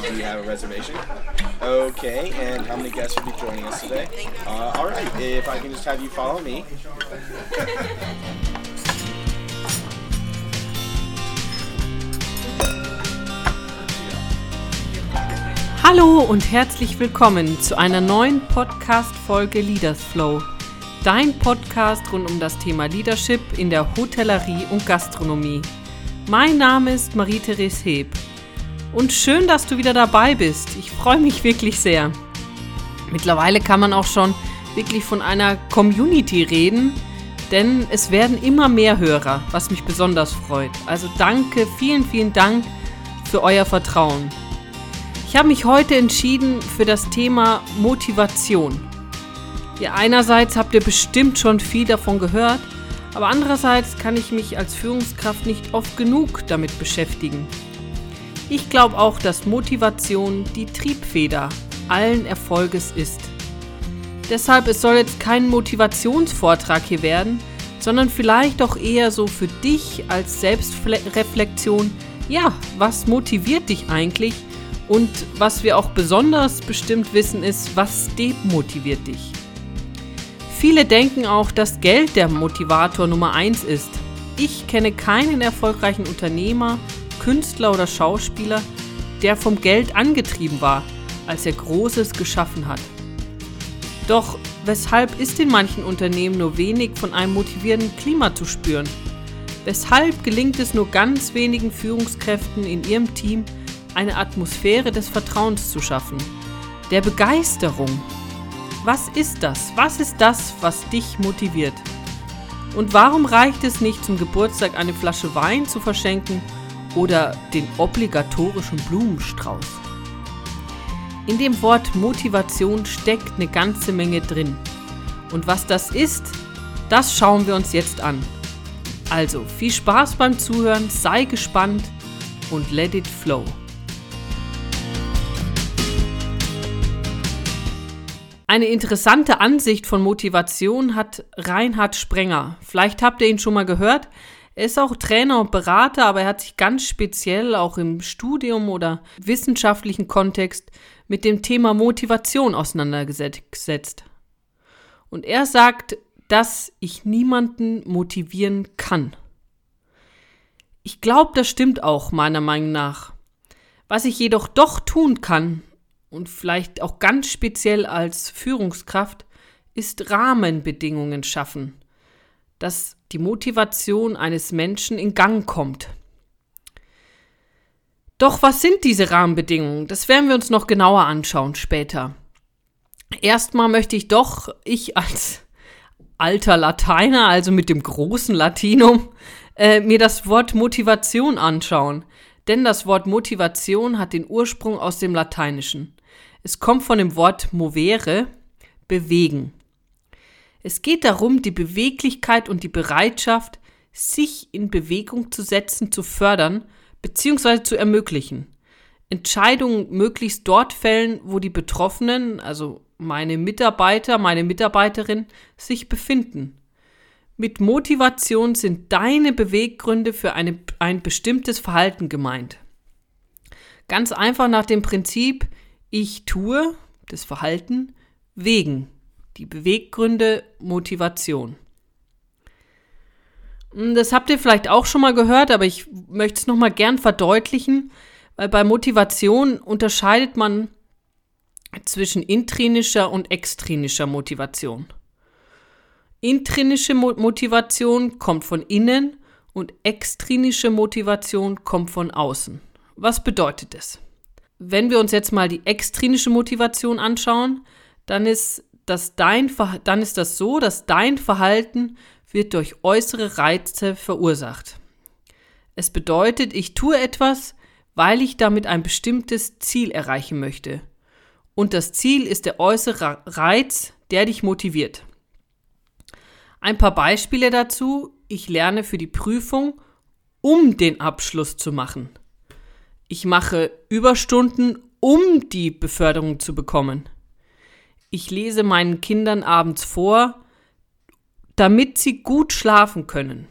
right. Do have a reservation? Okay. And how many guests will be joining us today? Uh, all right. If I can just have you follow me. Hallo und herzlich willkommen zu einer neuen Podcast-Folge Leaders Flow. Dein Podcast rund um das Thema Leadership in der Hotellerie und Gastronomie. Mein Name ist Marie-Therese Heb. Und schön, dass du wieder dabei bist. Ich freue mich wirklich sehr. Mittlerweile kann man auch schon wirklich von einer Community reden, denn es werden immer mehr Hörer, was mich besonders freut. Also danke, vielen, vielen Dank für euer Vertrauen. Ich habe mich heute entschieden für das Thema Motivation. Ja, einerseits habt ihr bestimmt schon viel davon gehört, aber andererseits kann ich mich als Führungskraft nicht oft genug damit beschäftigen. Ich glaube auch, dass Motivation die Triebfeder allen Erfolges ist. Deshalb, es soll jetzt kein Motivationsvortrag hier werden, sondern vielleicht auch eher so für dich als Selbstreflexion, ja, was motiviert dich eigentlich? Und was wir auch besonders bestimmt wissen ist, was demotiviert dich. Viele denken auch, dass Geld der Motivator Nummer 1 ist. Ich kenne keinen erfolgreichen Unternehmer, Künstler oder Schauspieler, der vom Geld angetrieben war, als er Großes geschaffen hat. Doch weshalb ist in manchen Unternehmen nur wenig von einem motivierenden Klima zu spüren? Weshalb gelingt es nur ganz wenigen Führungskräften in ihrem Team, eine Atmosphäre des Vertrauens zu schaffen, der Begeisterung. Was ist das? Was ist das, was dich motiviert? Und warum reicht es nicht, zum Geburtstag eine Flasche Wein zu verschenken oder den obligatorischen Blumenstrauß? In dem Wort Motivation steckt eine ganze Menge drin. Und was das ist, das schauen wir uns jetzt an. Also viel Spaß beim Zuhören, sei gespannt und let it flow. Eine interessante Ansicht von Motivation hat Reinhard Sprenger. Vielleicht habt ihr ihn schon mal gehört. Er ist auch Trainer und Berater, aber er hat sich ganz speziell auch im Studium oder wissenschaftlichen Kontext mit dem Thema Motivation auseinandergesetzt. Und er sagt, dass ich niemanden motivieren kann. Ich glaube, das stimmt auch meiner Meinung nach. Was ich jedoch doch tun kann, und vielleicht auch ganz speziell als Führungskraft ist Rahmenbedingungen schaffen, dass die Motivation eines Menschen in Gang kommt. Doch was sind diese Rahmenbedingungen? Das werden wir uns noch genauer anschauen später. Erstmal möchte ich doch, ich als alter Lateiner, also mit dem großen Latinum, äh, mir das Wort Motivation anschauen. Denn das Wort Motivation hat den Ursprung aus dem Lateinischen. Es kommt von dem Wort movere, bewegen. Es geht darum, die Beweglichkeit und die Bereitschaft, sich in Bewegung zu setzen, zu fördern bzw. zu ermöglichen. Entscheidungen möglichst dort fällen, wo die Betroffenen, also meine Mitarbeiter, meine Mitarbeiterin, sich befinden. Mit Motivation sind deine Beweggründe für eine, ein bestimmtes Verhalten gemeint. Ganz einfach nach dem Prinzip, ich tue das Verhalten wegen. Die Beweggründe, Motivation. Hm, das habt ihr vielleicht auch schon mal gehört, aber ich möchte es nochmal gern verdeutlichen, weil bei Motivation unterscheidet man zwischen intrinischer und extrinischer Motivation. Intrinische Motivation kommt von innen und extrinische Motivation kommt von außen. Was bedeutet das? wenn wir uns jetzt mal die extrinsische Motivation anschauen, dann ist das dein dann ist das so, dass dein Verhalten wird durch äußere Reize verursacht. Es bedeutet, ich tue etwas, weil ich damit ein bestimmtes Ziel erreichen möchte. Und das Ziel ist der äußere Reiz, der dich motiviert. Ein paar Beispiele dazu. Ich lerne für die Prüfung, um den Abschluss zu machen. Ich mache Überstunden, um die Beförderung zu bekommen. Ich lese meinen Kindern abends vor, damit sie gut schlafen können.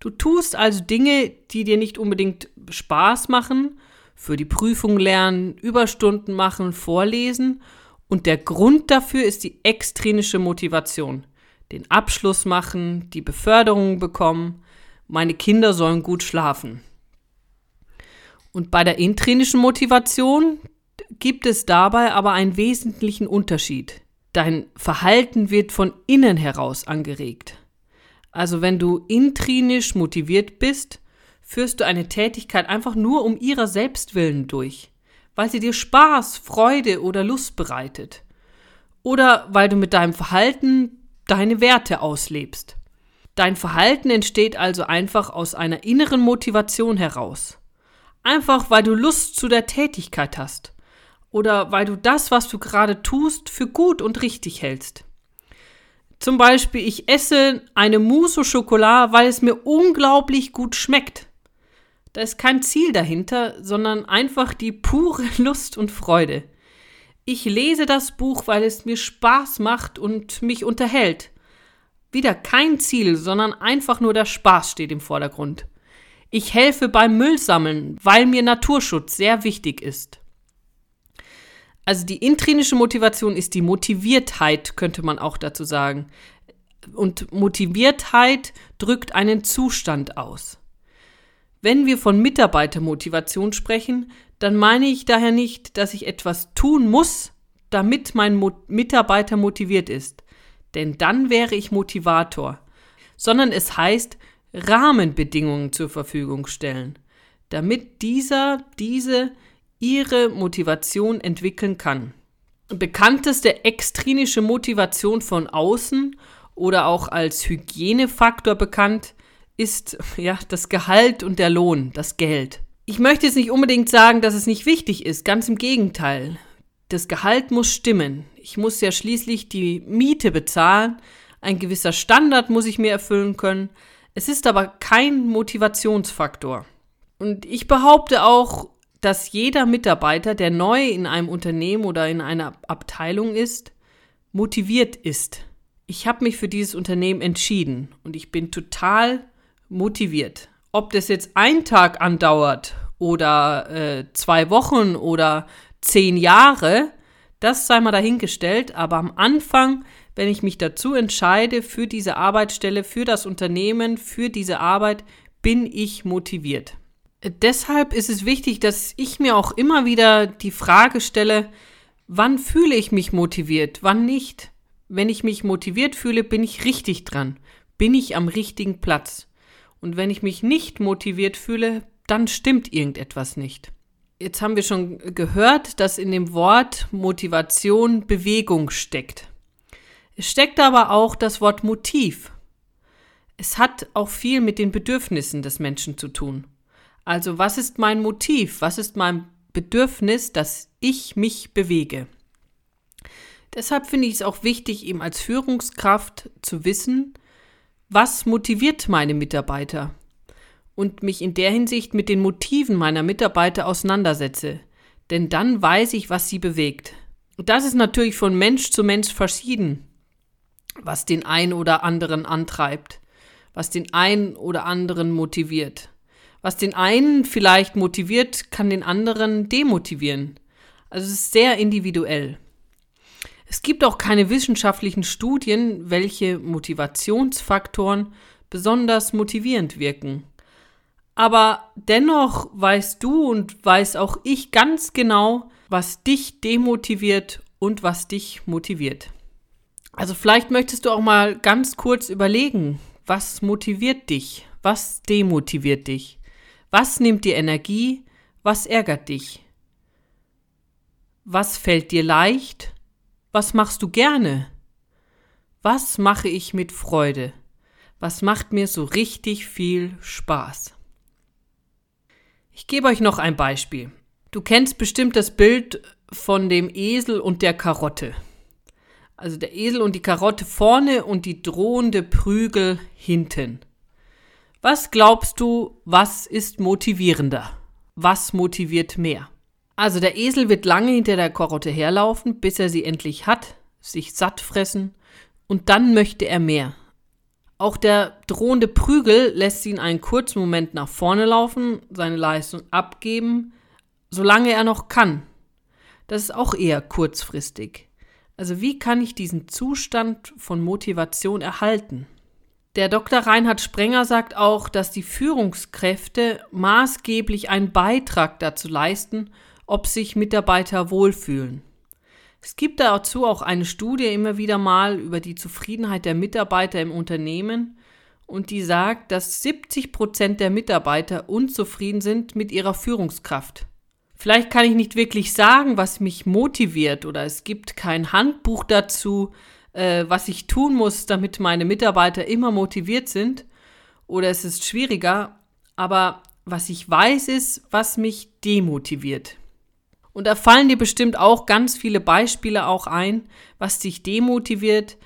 Du tust also Dinge, die dir nicht unbedingt Spaß machen, für die Prüfung lernen, Überstunden machen, vorlesen und der Grund dafür ist die extrinsische Motivation. Den Abschluss machen, die Beförderung bekommen, meine Kinder sollen gut schlafen. Und bei der intrinischen Motivation gibt es dabei aber einen wesentlichen Unterschied. Dein Verhalten wird von innen heraus angeregt. Also wenn du intrinisch motiviert bist, führst du eine Tätigkeit einfach nur um ihrer selbst willen durch, weil sie dir Spaß, Freude oder Lust bereitet. Oder weil du mit deinem Verhalten deine Werte auslebst. Dein Verhalten entsteht also einfach aus einer inneren Motivation heraus. Einfach weil du Lust zu der Tätigkeit hast. Oder weil du das, was du gerade tust, für gut und richtig hältst. Zum Beispiel, ich esse eine Mousse au Chocolat, weil es mir unglaublich gut schmeckt. Da ist kein Ziel dahinter, sondern einfach die pure Lust und Freude. Ich lese das Buch, weil es mir Spaß macht und mich unterhält. Wieder kein Ziel, sondern einfach nur der Spaß steht im Vordergrund. Ich helfe beim Müllsammeln, weil mir Naturschutz sehr wichtig ist. Also die intrinische Motivation ist die Motiviertheit, könnte man auch dazu sagen. Und Motiviertheit drückt einen Zustand aus. Wenn wir von Mitarbeitermotivation sprechen, dann meine ich daher nicht, dass ich etwas tun muss, damit mein Mo Mitarbeiter motiviert ist, denn dann wäre ich Motivator, sondern es heißt Rahmenbedingungen zur Verfügung stellen, damit dieser, diese ihre Motivation entwickeln kann. Bekannteste extrinische Motivation von außen oder auch als Hygienefaktor bekannt ist ja das Gehalt und der Lohn, das Geld. Ich möchte jetzt nicht unbedingt sagen, dass es nicht wichtig ist, ganz im Gegenteil. Das Gehalt muss stimmen. Ich muss ja schließlich die Miete bezahlen, ein gewisser Standard muss ich mir erfüllen können. Es ist aber kein Motivationsfaktor. Und ich behaupte auch, dass jeder Mitarbeiter, der neu in einem Unternehmen oder in einer Abteilung ist, motiviert ist. Ich habe mich für dieses Unternehmen entschieden und ich bin total motiviert. Ob das jetzt ein Tag andauert oder äh, zwei Wochen oder zehn Jahre, das sei mal dahingestellt. Aber am Anfang, wenn ich mich dazu entscheide für diese Arbeitsstelle, für das Unternehmen, für diese Arbeit, bin ich motiviert. Deshalb ist es wichtig, dass ich mir auch immer wieder die Frage stelle, wann fühle ich mich motiviert, wann nicht. Wenn ich mich motiviert fühle, bin ich richtig dran, bin ich am richtigen Platz. Und wenn ich mich nicht motiviert fühle, dann stimmt irgendetwas nicht. Jetzt haben wir schon gehört, dass in dem Wort Motivation Bewegung steckt. Es steckt aber auch das Wort Motiv. Es hat auch viel mit den Bedürfnissen des Menschen zu tun. Also was ist mein Motiv? Was ist mein Bedürfnis, dass ich mich bewege? Deshalb finde ich es auch wichtig, ihm als Führungskraft zu wissen, was motiviert meine Mitarbeiter und mich in der Hinsicht mit den Motiven meiner Mitarbeiter auseinandersetze. Denn dann weiß ich, was sie bewegt. Und das ist natürlich von Mensch zu Mensch verschieden, was den einen oder anderen antreibt, was den einen oder anderen motiviert. Was den einen vielleicht motiviert, kann den anderen demotivieren. Also es ist sehr individuell. Es gibt auch keine wissenschaftlichen Studien, welche Motivationsfaktoren besonders motivierend wirken. Aber dennoch weißt du und weiß auch ich ganz genau, was dich demotiviert und was dich motiviert. Also vielleicht möchtest du auch mal ganz kurz überlegen, was motiviert dich, was demotiviert dich, was nimmt dir Energie, was ärgert dich, was fällt dir leicht, was machst du gerne? Was mache ich mit Freude? Was macht mir so richtig viel Spaß? Ich gebe euch noch ein Beispiel. Du kennst bestimmt das Bild von dem Esel und der Karotte. Also der Esel und die Karotte vorne und die drohende Prügel hinten. Was glaubst du, was ist motivierender? Was motiviert mehr? Also der Esel wird lange hinter der Karotte herlaufen, bis er sie endlich hat, sich satt fressen und dann möchte er mehr. Auch der drohende Prügel lässt ihn einen kurzen Moment nach vorne laufen, seine Leistung abgeben, solange er noch kann. Das ist auch eher kurzfristig. Also wie kann ich diesen Zustand von Motivation erhalten? Der Dr. Reinhard Sprenger sagt auch, dass die Führungskräfte maßgeblich einen Beitrag dazu leisten, ob sich Mitarbeiter wohlfühlen. Es gibt dazu auch eine Studie immer wieder mal über die Zufriedenheit der Mitarbeiter im Unternehmen und die sagt, dass 70 Prozent der Mitarbeiter unzufrieden sind mit ihrer Führungskraft. Vielleicht kann ich nicht wirklich sagen, was mich motiviert oder es gibt kein Handbuch dazu, äh, was ich tun muss, damit meine Mitarbeiter immer motiviert sind oder es ist schwieriger, aber was ich weiß ist, was mich demotiviert. Und da fallen dir bestimmt auch ganz viele Beispiele auch ein, was dich demotiviert.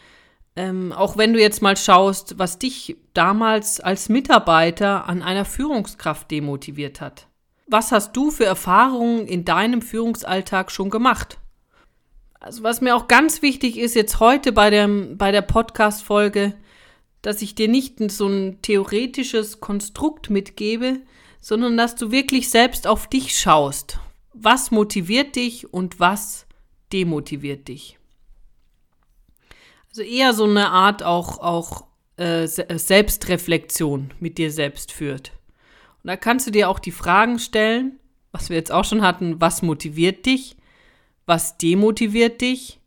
Ähm, auch wenn du jetzt mal schaust, was dich damals als Mitarbeiter an einer Führungskraft demotiviert hat. Was hast du für Erfahrungen in deinem Führungsalltag schon gemacht? Also was mir auch ganz wichtig ist jetzt heute bei der, bei der Podcast-Folge, dass ich dir nicht so ein theoretisches Konstrukt mitgebe, sondern dass du wirklich selbst auf dich schaust was motiviert dich und was demotiviert dich. Also eher so eine Art auch, auch äh, Selbstreflexion mit dir selbst führt. Und da kannst du dir auch die Fragen stellen, was wir jetzt auch schon hatten, was motiviert dich, was demotiviert dich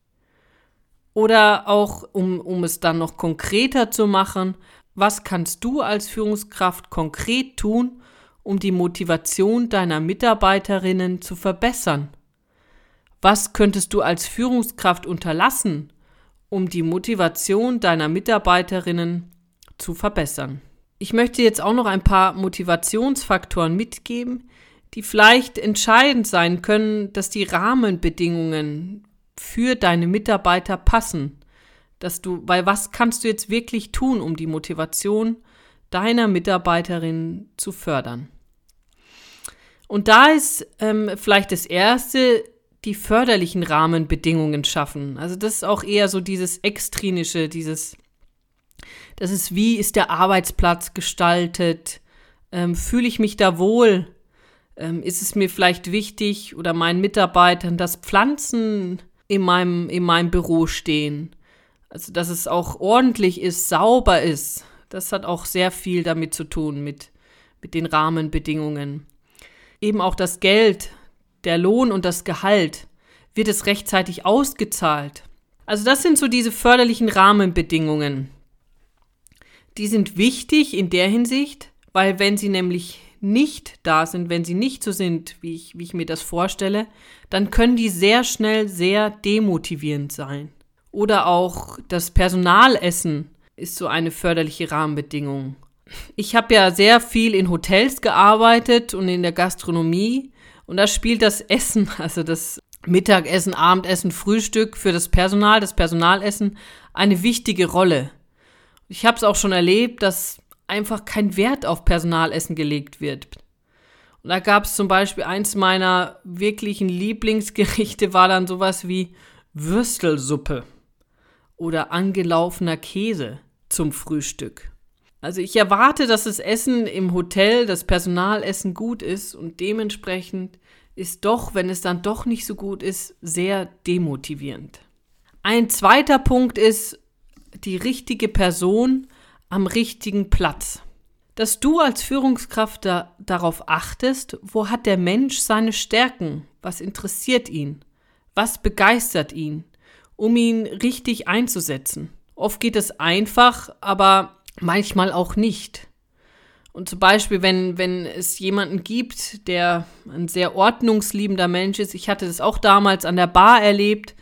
oder auch, um, um es dann noch konkreter zu machen, was kannst du als Führungskraft konkret tun, um die Motivation deiner Mitarbeiterinnen zu verbessern? Was könntest du als Führungskraft unterlassen, um die Motivation deiner Mitarbeiterinnen zu verbessern? Ich möchte jetzt auch noch ein paar Motivationsfaktoren mitgeben, die vielleicht entscheidend sein können, dass die Rahmenbedingungen für deine Mitarbeiter passen. Dass du, weil was kannst du jetzt wirklich tun, um die Motivation deiner Mitarbeiterinnen zu fördern? Und da ist ähm, vielleicht das Erste, die förderlichen Rahmenbedingungen schaffen. Also das ist auch eher so dieses Extrinische, dieses, das ist, wie ist der Arbeitsplatz gestaltet? Ähm, Fühle ich mich da wohl? Ähm, ist es mir vielleicht wichtig oder meinen Mitarbeitern, dass Pflanzen in meinem, in meinem Büro stehen? Also, dass es auch ordentlich ist, sauber ist. Das hat auch sehr viel damit zu tun, mit, mit den Rahmenbedingungen eben auch das Geld, der Lohn und das Gehalt, wird es rechtzeitig ausgezahlt. Also das sind so diese förderlichen Rahmenbedingungen. Die sind wichtig in der Hinsicht, weil wenn sie nämlich nicht da sind, wenn sie nicht so sind, wie ich, wie ich mir das vorstelle, dann können die sehr schnell sehr demotivierend sein. Oder auch das Personalessen ist so eine förderliche Rahmenbedingung. Ich habe ja sehr viel in Hotels gearbeitet und in der Gastronomie. Und da spielt das Essen, also das Mittagessen, Abendessen, Frühstück für das Personal, das Personalessen, eine wichtige Rolle. Ich habe es auch schon erlebt, dass einfach kein Wert auf Personalessen gelegt wird. Und da gab es zum Beispiel eins meiner wirklichen Lieblingsgerichte, war dann sowas wie Würstelsuppe oder angelaufener Käse zum Frühstück. Also ich erwarte, dass das Essen im Hotel, das Personalessen gut ist und dementsprechend ist doch, wenn es dann doch nicht so gut ist, sehr demotivierend. Ein zweiter Punkt ist die richtige Person am richtigen Platz. Dass du als Führungskraft da, darauf achtest, wo hat der Mensch seine Stärken, was interessiert ihn, was begeistert ihn, um ihn richtig einzusetzen. Oft geht es einfach, aber manchmal auch nicht. Und zum Beispiel, wenn, wenn es jemanden gibt, der ein sehr ordnungsliebender Mensch ist, ich hatte das auch damals an der Bar erlebt,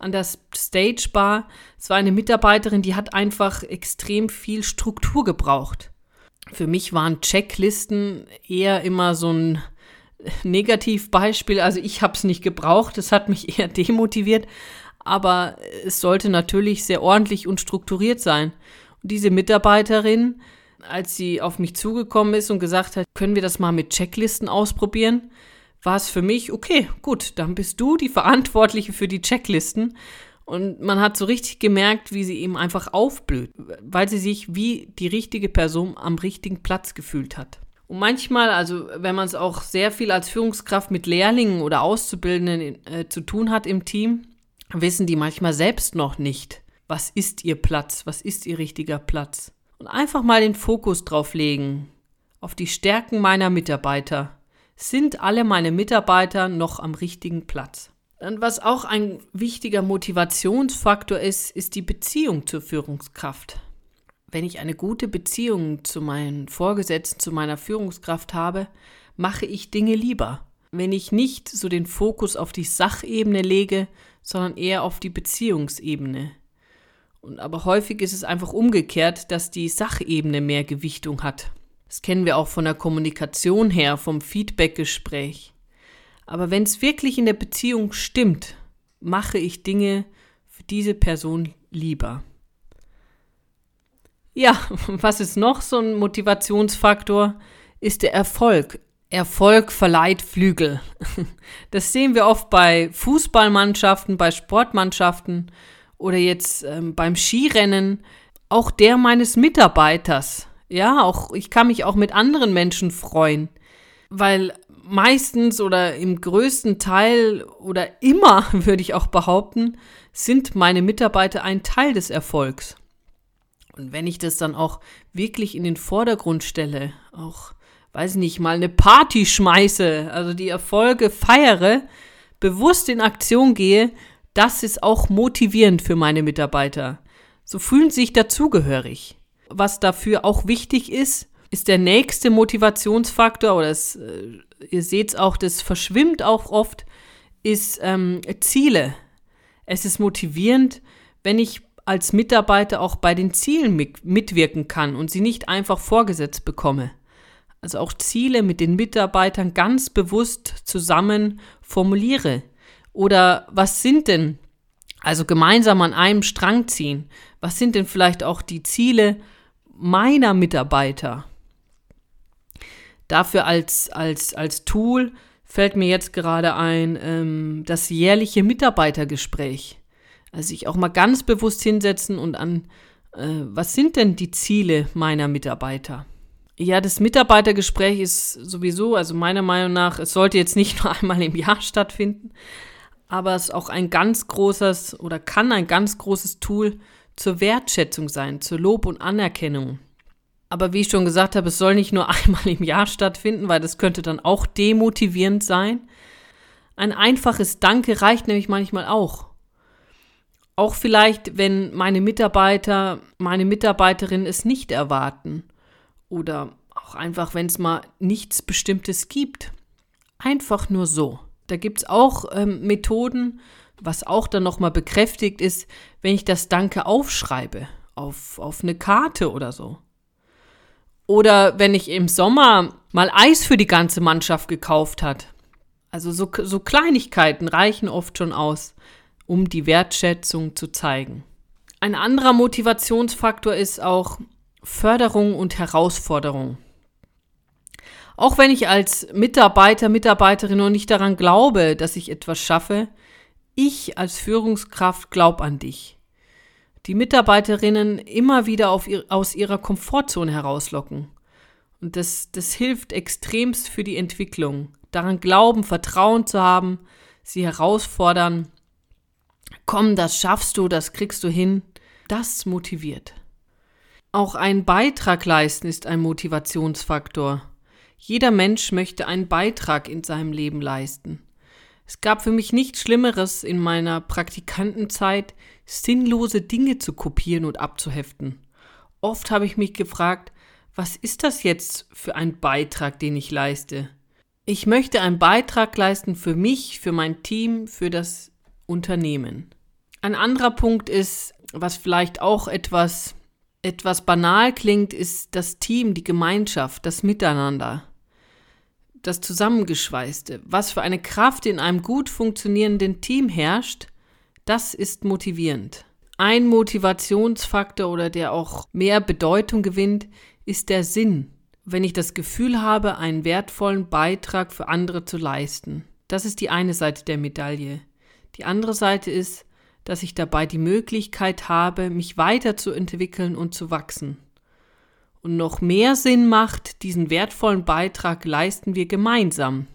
an der Stage Bar. Es war eine Mitarbeiterin, die hat einfach extrem viel Struktur gebraucht. Für mich waren Checklisten eher immer so ein Negativbeispiel. Also ich habe es nicht gebraucht, es hat mich eher demotiviert, aber es sollte natürlich sehr ordentlich und strukturiert sein diese Mitarbeiterin, als sie auf mich zugekommen ist und gesagt hat, können wir das mal mit Checklisten ausprobieren, war es für mich, okay, gut, dann bist du die Verantwortliche für die Checklisten. Und man hat so richtig gemerkt, wie sie eben einfach aufblüht, weil sie sich wie die richtige Person am richtigen Platz gefühlt hat. Und manchmal, also wenn man es auch sehr viel als Führungskraft mit Lehrlingen oder Auszubildenden äh, zu tun hat im Team, wissen die manchmal selbst noch nicht, was ist ihr Platz, was ist ihr richtiger Platz. Und einfach mal den Fokus drauf legen, auf die Stärken meiner Mitarbeiter. Sind alle meine Mitarbeiter noch am richtigen Platz? Und was auch ein wichtiger Motivationsfaktor ist, ist die Beziehung zur Führungskraft. Wenn ich eine gute Beziehung zu meinen Vorgesetzten, zu meiner Führungskraft habe, mache ich Dinge lieber. Wenn ich nicht so den Fokus auf die Sachebene lege, sondern eher auf die Beziehungsebene. Und aber häufig ist es einfach umgekehrt, dass die Sachebene mehr Gewichtung hat. Das kennen wir auch von der Kommunikation her, vom Feedbackgespräch. Aber wenn es wirklich in der Beziehung stimmt, mache ich Dinge für diese Person lieber. Ja, was ist noch so ein Motivationsfaktor? Ist der Erfolg. Erfolg verleiht Flügel. Das sehen wir oft bei Fußballmannschaften, bei Sportmannschaften oder jetzt ähm, beim Skirennen. Auch der meines Mitarbeiters. Ja, auch ich kann mich auch mit anderen Menschen freuen, weil meistens oder im größten Teil oder immer, würde ich auch behaupten, sind meine Mitarbeiter ein Teil des Erfolgs. Und wenn ich das dann auch wirklich in den Vordergrund stelle, auch, weiß nicht, mal eine Party schmeiße, also die Erfolge feiere, bewusst in Aktion gehe, das ist auch motivierend für meine Mitarbeiter. So fühlen sich dazugehörig. Was dafür auch wichtig ist, ist der nächste Motivationsfaktor, oder das, äh, ihr seht es auch, das verschwimmt auch oft, ist ähm, Ziele. Es ist motivierend, wenn ich als Mitarbeiter auch bei den Zielen mitwirken kann und sie nicht einfach vorgesetzt bekomme. Also auch Ziele mit den Mitarbeitern ganz bewusst zusammen formuliere. Oder was sind denn, also gemeinsam an einem Strang ziehen, was sind denn vielleicht auch die Ziele meiner Mitarbeiter? Dafür als, als, als Tool fällt mir jetzt gerade ein ähm, das jährliche Mitarbeitergespräch. Also sich auch mal ganz bewusst hinsetzen und an, äh, was sind denn die Ziele meiner Mitarbeiter? Ja, das Mitarbeitergespräch ist sowieso, also meiner Meinung nach, es sollte jetzt nicht nur einmal im Jahr stattfinden, aber es ist auch ein ganz großes oder kann ein ganz großes Tool zur Wertschätzung sein, zur Lob und Anerkennung. Aber wie ich schon gesagt habe, es soll nicht nur einmal im Jahr stattfinden, weil das könnte dann auch demotivierend sein. Ein einfaches Danke reicht nämlich manchmal auch. Auch vielleicht, wenn meine Mitarbeiter, meine Mitarbeiterinnen es nicht erwarten. Oder auch einfach, wenn es mal nichts Bestimmtes gibt. Einfach nur so. Da gibt es auch ähm, Methoden, was auch dann nochmal bekräftigt ist, wenn ich das Danke aufschreibe auf, auf eine Karte oder so. Oder wenn ich im Sommer mal Eis für die ganze Mannschaft gekauft hat. Also so, so Kleinigkeiten reichen oft schon aus um die Wertschätzung zu zeigen. Ein anderer Motivationsfaktor ist auch Förderung und Herausforderung. Auch wenn ich als Mitarbeiter, Mitarbeiterin noch nicht daran glaube, dass ich etwas schaffe, ich als Führungskraft glaube an dich. Die Mitarbeiterinnen immer wieder ihr, aus ihrer Komfortzone herauslocken. Und das, das hilft extremst für die Entwicklung. Daran glauben, Vertrauen zu haben, sie herausfordern komm, das schaffst du, das kriegst du hin, das motiviert. Auch ein Beitrag leisten ist ein Motivationsfaktor. Jeder Mensch möchte einen Beitrag in seinem Leben leisten. Es gab für mich nichts Schlimmeres in meiner Praktikantenzeit, sinnlose Dinge zu kopieren und abzuheften. Oft habe ich mich gefragt, was ist das jetzt für ein Beitrag, den ich leiste? Ich möchte einen Beitrag leisten für mich, für mein Team, für das Unternehmen. Ein anderer Punkt ist, was vielleicht auch etwas, etwas banal klingt, ist das Team, die Gemeinschaft, das Miteinander, das Zusammengeschweißte. Was für eine Kraft in einem gut funktionierenden Team herrscht, das ist motivierend. Ein Motivationsfaktor oder der auch mehr Bedeutung gewinnt, ist der Sinn. Wenn ich das Gefühl habe, einen wertvollen Beitrag für andere zu leisten. Das ist die eine Seite der Medaille. Die andere Seite ist, dass ich dabei die Möglichkeit habe, mich weiterzuentwickeln und zu wachsen. Und noch mehr Sinn macht, diesen wertvollen Beitrag leisten wir gemeinsam.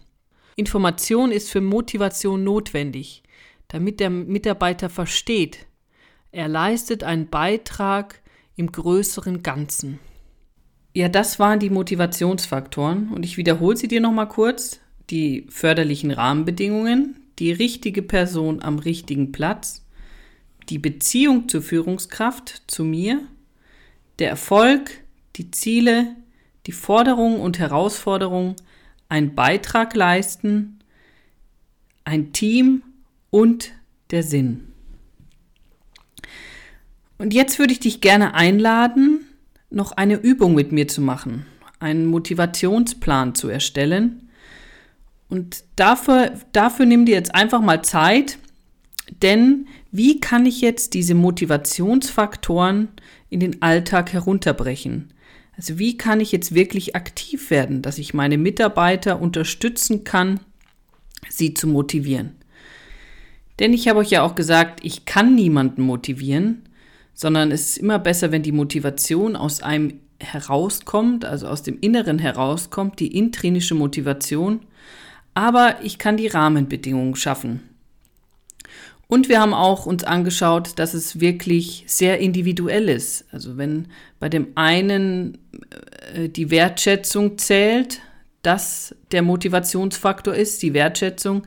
Information ist für Motivation notwendig, damit der Mitarbeiter versteht, er leistet einen Beitrag im größeren Ganzen. Ja, das waren die Motivationsfaktoren und ich wiederhole sie dir nochmal kurz. Die förderlichen Rahmenbedingungen, die richtige Person am richtigen Platz, die Beziehung zur Führungskraft, zu mir, der Erfolg, die Ziele, die Forderungen und Herausforderungen, einen Beitrag leisten, ein Team und der Sinn. Und jetzt würde ich dich gerne einladen, noch eine Übung mit mir zu machen, einen Motivationsplan zu erstellen. Und dafür, dafür nimm dir jetzt einfach mal Zeit, denn wie kann ich jetzt diese Motivationsfaktoren in den Alltag herunterbrechen? Also wie kann ich jetzt wirklich aktiv werden, dass ich meine Mitarbeiter unterstützen kann, sie zu motivieren? Denn ich habe euch ja auch gesagt, ich kann niemanden motivieren, sondern es ist immer besser, wenn die Motivation aus einem herauskommt, also aus dem Inneren herauskommt, die intrinische Motivation. Aber ich kann die Rahmenbedingungen schaffen. Und wir haben auch uns angeschaut, dass es wirklich sehr individuell ist. Also wenn bei dem einen äh, die Wertschätzung zählt, das der Motivationsfaktor ist, die Wertschätzung,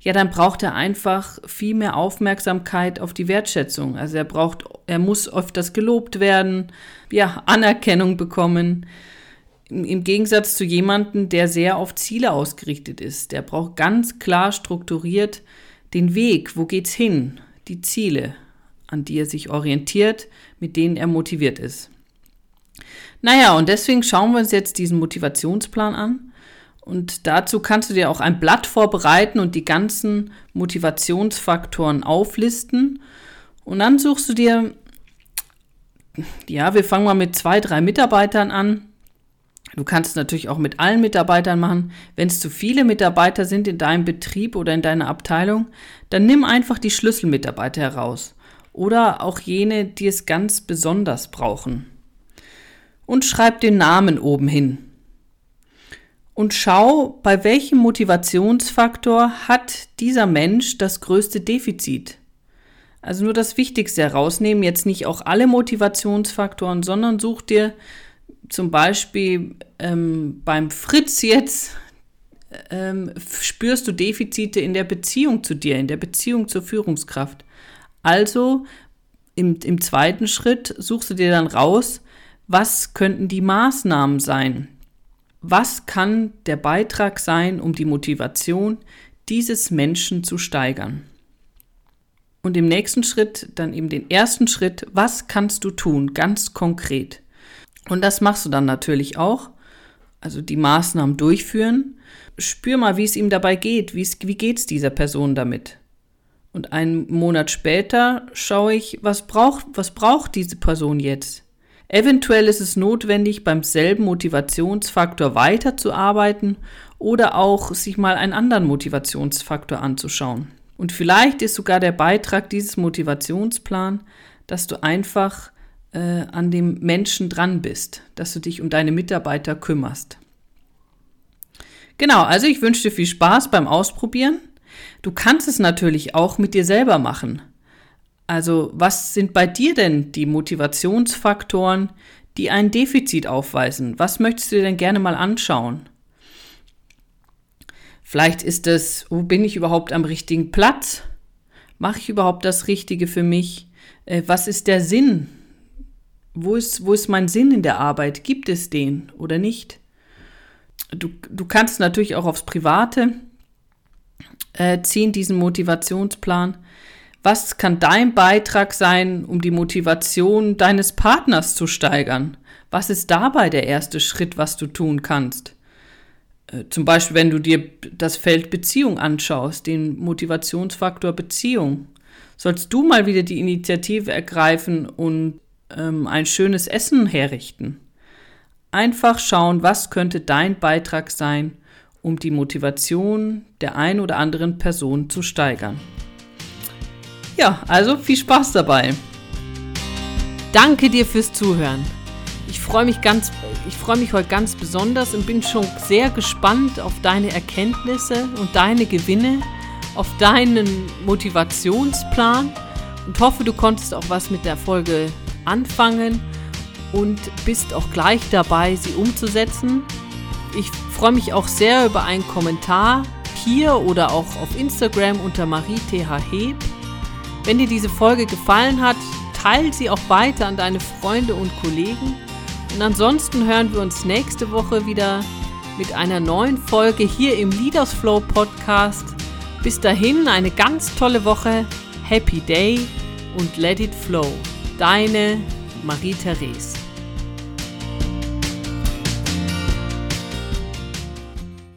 ja, dann braucht er einfach viel mehr Aufmerksamkeit auf die Wertschätzung. Also er braucht, er muss öfters gelobt werden, ja, Anerkennung bekommen. Im Gegensatz zu jemandem, der sehr auf Ziele ausgerichtet ist. Der braucht ganz klar strukturiert den Weg, wo geht's hin, die Ziele, an die er sich orientiert, mit denen er motiviert ist. Naja, und deswegen schauen wir uns jetzt diesen Motivationsplan an und dazu kannst du dir auch ein Blatt vorbereiten und die ganzen Motivationsfaktoren auflisten. Und dann suchst du dir, ja, wir fangen mal mit zwei, drei Mitarbeitern an. Du kannst es natürlich auch mit allen Mitarbeitern machen. Wenn es zu viele Mitarbeiter sind in deinem Betrieb oder in deiner Abteilung, dann nimm einfach die Schlüsselmitarbeiter heraus. Oder auch jene, die es ganz besonders brauchen. Und schreib den Namen oben hin und schau, bei welchem Motivationsfaktor hat dieser Mensch das größte Defizit. Also nur das Wichtigste herausnehmen, jetzt nicht auch alle Motivationsfaktoren, sondern such dir zum Beispiel ähm, beim Fritz jetzt, ähm, spürst du Defizite in der Beziehung zu dir, in der Beziehung zur Führungskraft. Also im, im zweiten Schritt suchst du dir dann raus, was könnten die Maßnahmen sein, was kann der Beitrag sein, um die Motivation dieses Menschen zu steigern? Und im nächsten Schritt dann eben den ersten Schritt, was kannst du tun, ganz konkret? Und das machst du dann natürlich auch, also die Maßnahmen durchführen. Spür mal, wie es ihm dabei geht, wie geht es dieser Person damit? Und einen Monat später schaue ich, was braucht, was braucht diese Person jetzt? Eventuell ist es notwendig, beim selben Motivationsfaktor weiterzuarbeiten oder auch sich mal einen anderen Motivationsfaktor anzuschauen. Und vielleicht ist sogar der Beitrag dieses Motivationsplan, dass du einfach äh, an dem Menschen dran bist, dass du dich um deine Mitarbeiter kümmerst. Genau, also ich wünsche dir viel Spaß beim Ausprobieren. Du kannst es natürlich auch mit dir selber machen. Also was sind bei dir denn die Motivationsfaktoren, die ein Defizit aufweisen? Was möchtest du dir denn gerne mal anschauen? Vielleicht ist es, wo bin ich überhaupt am richtigen Platz? Mache ich überhaupt das Richtige für mich? Äh, was ist der Sinn? Wo ist, wo ist mein Sinn in der Arbeit? Gibt es den oder nicht? Du, du kannst natürlich auch aufs Private äh, ziehen, diesen Motivationsplan. Was kann dein Beitrag sein, um die Motivation deines Partners zu steigern? Was ist dabei der erste Schritt, was du tun kannst? Äh, zum Beispiel, wenn du dir das Feld Beziehung anschaust, den Motivationsfaktor Beziehung, sollst du mal wieder die Initiative ergreifen und ähm, ein schönes Essen herrichten. Einfach schauen, was könnte dein Beitrag sein, um die Motivation der ein oder anderen Person zu steigern. Ja, also viel Spaß dabei. Danke dir fürs Zuhören. Ich freue mich ganz, ich freue mich heute ganz besonders und bin schon sehr gespannt auf deine Erkenntnisse und deine Gewinne, auf deinen Motivationsplan und hoffe, du konntest auch was mit der Folge anfangen und bist auch gleich dabei, sie umzusetzen. Ich freue mich auch sehr über einen Kommentar hier oder auch auf Instagram unter mariethheb. Wenn dir diese Folge gefallen hat, teile sie auch weiter an deine Freunde und Kollegen. Und ansonsten hören wir uns nächste Woche wieder mit einer neuen Folge hier im Leaders Flow Podcast. Bis dahin eine ganz tolle Woche, Happy Day und Let It Flow. Deine Marie-Therese.